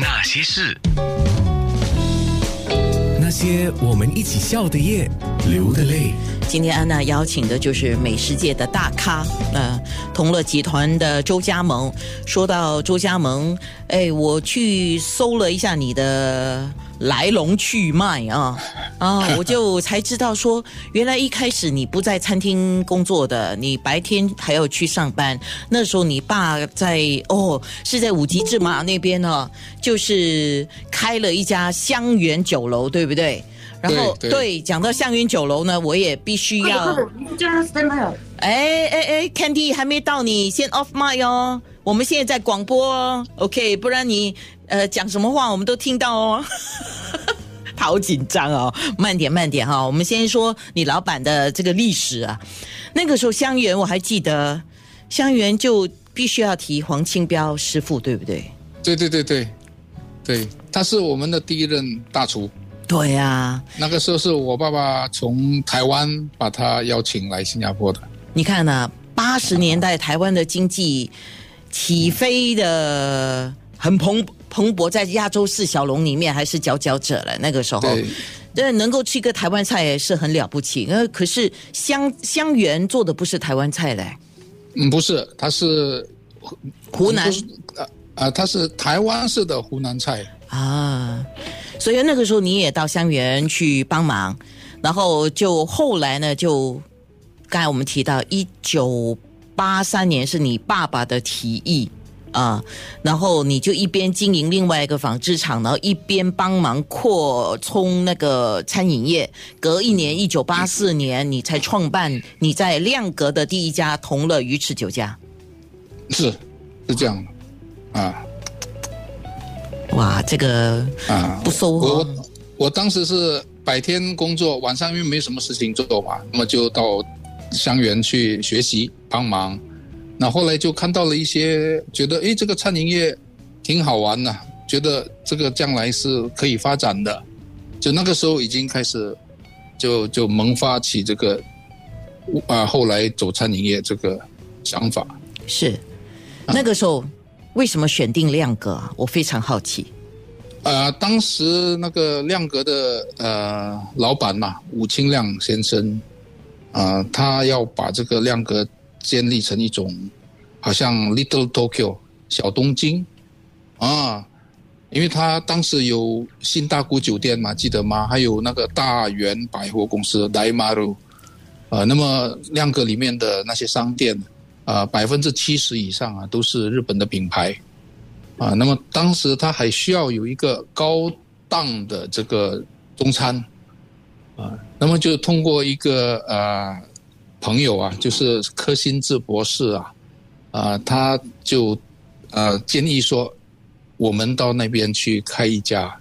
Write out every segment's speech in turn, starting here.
那些事，那些我们一起笑的夜，流的泪。今天安娜邀请的就是美食界的大咖，呃，同乐集团的周家萌。说到周家萌，哎，我去搜了一下你的来龙去脉啊，啊，我就才知道说，原来一开始你不在餐厅工作的，你白天还要去上班。那时候你爸在哦，是在五级芝麻那边呢，就是开了一家香园酒楼，对不对？然后对对对，讲到香园酒楼呢，我也必须要。哎哎哎，Candy 还没到你，先 off mic 哦。我们现在在广播哦，OK，不然你呃讲什么话我们都听到哦。好紧张哦，慢点慢点哈、我们先说你老板的这个历史啊。那个时候香园我还记得，香园就必须要提黄清标师傅，对不对？对对对对，对，他是我们的第一任大厨。对啊，那个时候是我爸爸从台湾把他邀请来新加坡的。你看呢、八十年代台湾的经济起飞的很蓬蓬勃，在亚洲四小龙里面还是佼佼者了。那个时候，对，能够吃一个台湾菜是很了不起。呃，可是香香园做的不是台湾菜嘞，嗯，不是，它是湖南呃呃，他是台湾式的湖南菜。啊，所以那个时候你也到香园去帮忙，然后就后来呢，就刚才我们提到一九八三年是你爸爸的提议啊，然后你就一边经营另外一个纺织厂，然后一边帮忙扩充那个餐饮业。隔一年，一九八四年，你才创办你在亮格的第一家同乐鱼翅酒家。是是这样的啊哇，这个啊！不收我哦我我当时是白天工作，晚上因为没什么事情做嘛，那么就到香园去学习帮忙。那后来就看到了一些，觉得诶这个餐饮业挺好玩的，觉得这个将来是可以发展的。就那个时候已经开始就就萌发起这个啊，后来走餐饮业这个想法。是那个时候为什么选定亮哥啊？我非常好奇。呃，当时那个亮格的呃老板嘛，武清亮先生，啊、他要把这个亮格建立成一种好像 Little Tokyo 小东京啊，因为他当时有新大谷酒店嘛，记得吗？还有那个大元百货公司 Daimaru，呃，那么亮哥里面的那些商店，啊，百分之七十以上啊都是日本的品牌。啊，那么当时他还需要有一个高档的这个中餐，啊，那么就通过一个呃朋友啊，就是柯新志博士啊，啊，他就呃建议说，我们到那边去开一家，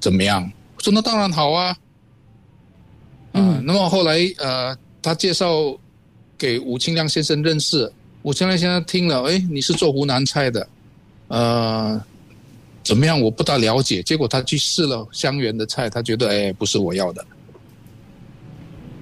怎么样？我说那当然好啊，嗯，那么后来呃，他介绍给吴清亮先生认识，吴清亮先生听了，哎，你是做湖南菜的。呃，怎么样？我不大了解。结果他去试了香园的菜，他觉得哎，不是我要的。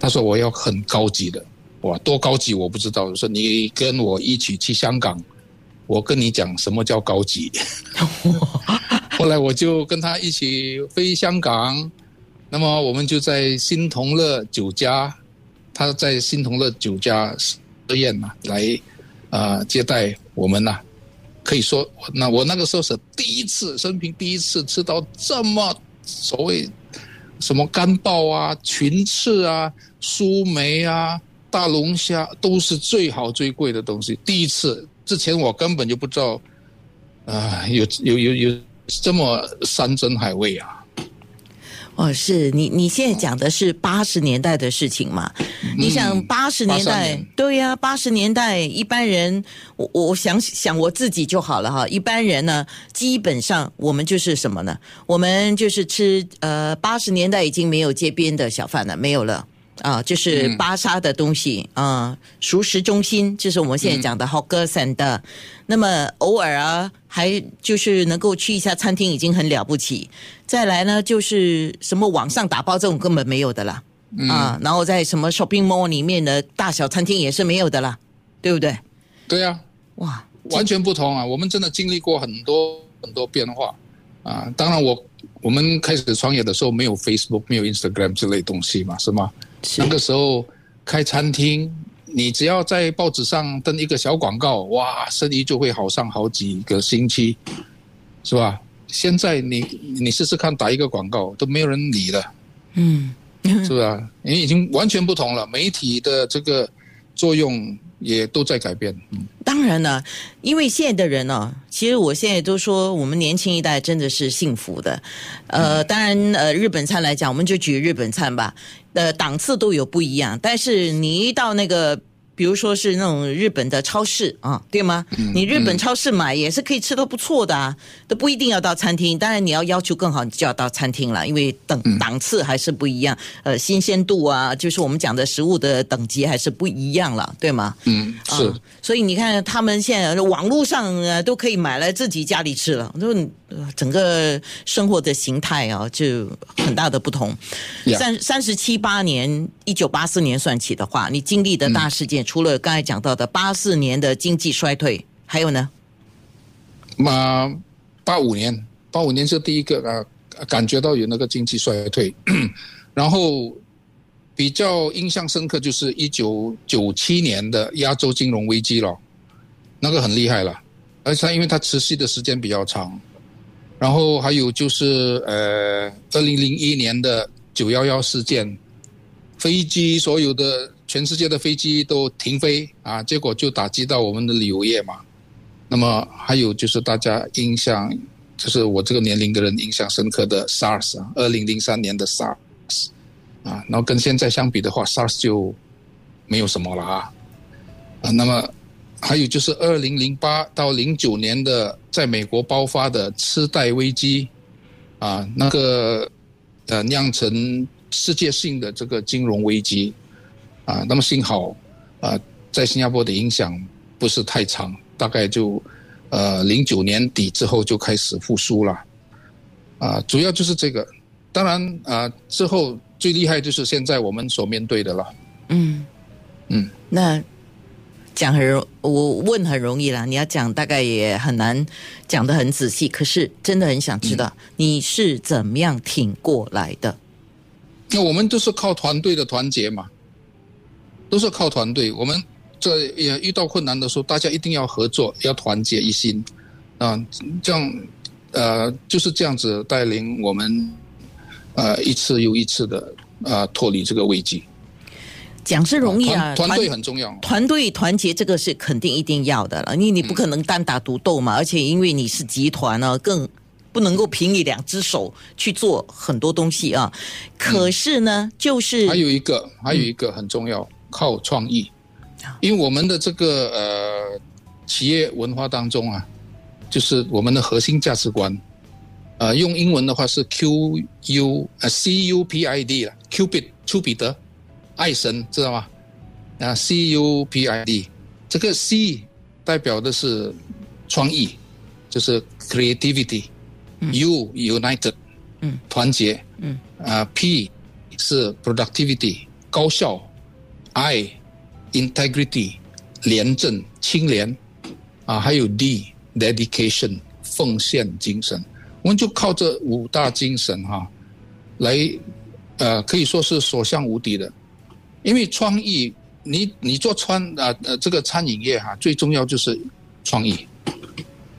他说我要很高级的，哇，多高级我不知道。我说你跟我一起去香港，我跟你讲什么叫高级。后来我就跟他一起飞香港，那么我们就在新同乐酒家，他在新同乐酒家设宴呐、来呃接待我们呐、可以说，那我那个时候是第一次，生平第一次吃到这么所谓什么干鲍啊、群翅啊、苏梅啊、大龙虾，都是最好最贵的东西。第一次，之前我根本就不知道，啊、有有有有这么山珍海味啊！哦，是你你现在讲的是八十年代的事情嘛？你想八十年代年，对呀、八十年代一般人，我我想想我自己就好了哈。一般人呢，基本上我们就是什么呢？我们就是吃呃，八十年代已经没有街边的小贩了，没有了。啊，就是嗯巴沙的东西啊、熟食中心，就是我们现在讲的 hawker center。那么偶尔啊，还就是能够去一下餐厅，已经很了不起。再来呢，就是什么网上打包这种根本没有的啦，啊，然后在什么 shopping mall 里面的大小餐厅也是没有的啦，对不对？对啊，哇，完全不同啊！我们真的经历过很多很多变化啊，当然我我们开始创业的时候没有 Facebook，没有 Instagram 这类东西嘛，是吗？是那个时候开餐厅，你只要在报纸上登一个小广告，哇，生意就会好上好几个星期，是吧？现在你你试试看打一个广告都没有人理了，嗯，是吧？你已经完全不同了，媒体的这个作用也都在改变。嗯，当然了，因为现在的人呢、其实我现在都说我们年轻一代真的是幸福的。呃，当然，呃，日本餐来讲，我们就举日本餐吧，呃，档次都有不一样，但是你一到那个。比如说是那种日本的超市啊，对吗？你日本超市买也是可以吃到不错的啊，都不一定要到餐厅。当然你要要求更好，你就要到餐厅了，因为等档次还是不一样。呃，新鲜度啊，就是我们讲的食物的等级还是不一样了，对吗？嗯，是。啊所以你看，他们现在网络上呃都可以买来自己家里吃了，就呃整个生活的形态啊，就很大的不同。三三十七八年，一九八四年算起的话，你经历的大事件，除了刚才讲到的八四年的经济衰退，还有呢？那八五年，八五年是第一个啊，感觉到有那个经济衰退，然后比较印象深刻就是一九九七年的亚洲金融危机了，那个很厉害了，而且因为它持续的时间比较长，然后还有就是呃，二零零一年的九幺幺事件，飞机所有的全世界的飞机都停飞啊，结果就打击到我们的旅游业嘛。那么还有就是大家印象，就是我这个年龄的人印象深刻的 SARS 啊，二零零三年的 SARS 啊，然后跟现在相比的话，SARS 就没有什么了啊啊，那么还有就是二零零八到零九年的在美国爆发的次贷危机啊，那个呃酿成世界性的这个金融危机啊，那么幸好啊，在新加坡的影响不是太长。大概就，呃，零九年底之后就开始复苏了，啊，主要就是这个。当然啊，之后最厉害就是现在我们所面对的了。嗯嗯，那讲很容，我问很容易啦，你要讲大概也很难讲的很仔细。可是真的很想知道、你是怎么样挺过来的。那我们都是靠团队的团结嘛，都是靠团队。我们这也遇到困难的时候，大家一定要合作，要团结一心啊，这样呃就是这样子带领我们呃一次又一次的啊脱离这个危机。讲是容易啊，团团队很重要。团队团结这个是肯定一定要的了，因为你不可能单打独斗嘛，而且因为你是集团呢，更不能够凭你两只手去做很多东西啊。可是呢，就是还有一个，还有一个很重要，靠创意。因为我们的这个呃企业文化当中啊，就是我们的核心价值观，呃，用英文的话是 Q U 呃 C U P I D 了，Cupid 丘比特，爱神知道吗？啊，C U P I D 这个 C 代表的是创意，就是 creativity，U united，嗯，团结，嗯，啊 P 是 productivity 高效，I integrity 廉政清廉啊，还有 D dedication 奉献精神，我们就靠这五大精神哈、来呃可以说是所向无敌的，因为创意，你你做餐啊呃这个餐饮业哈、最重要就是创意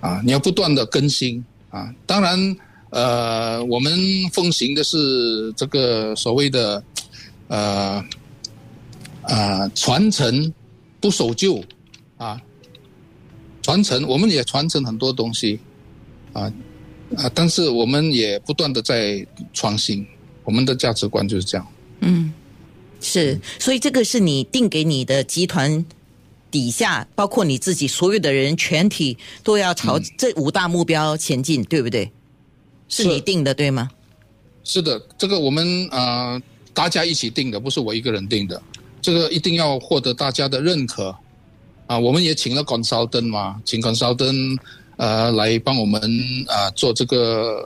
啊，你要不断的更新啊，当然呃我们奉行的是这个所谓的呃。啊，传承不守旧啊，传承我们也传承很多东西啊啊，但是我们也不断的在创新，我们的价值观就是这样。嗯，是，所以这个是你定给你的集团底下，包括你自己所有的人全体都要朝这五大目标前进，对不对？是是你定的，对吗？是的，这个我们呃大家一起定的，不是我一个人定的。这个一定要获得大家的认可啊！我们也请了 consultant 嘛，请 consultant 呃来帮我们啊、做这个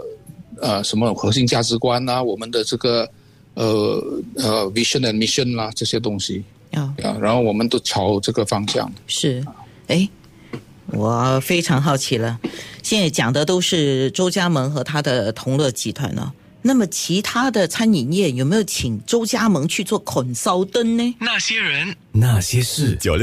呃什么核心价值观啊，我们的这个呃呃 vision and mission 啦、这些东西要啊，然后我们都朝这个方向。是，哎，我非常好奇了，现在讲的都是周家盟和他的同乐集团呢。那么其他的餐饮业有没有请周家盟去做 consultant 呢？那些人，那些事。九六。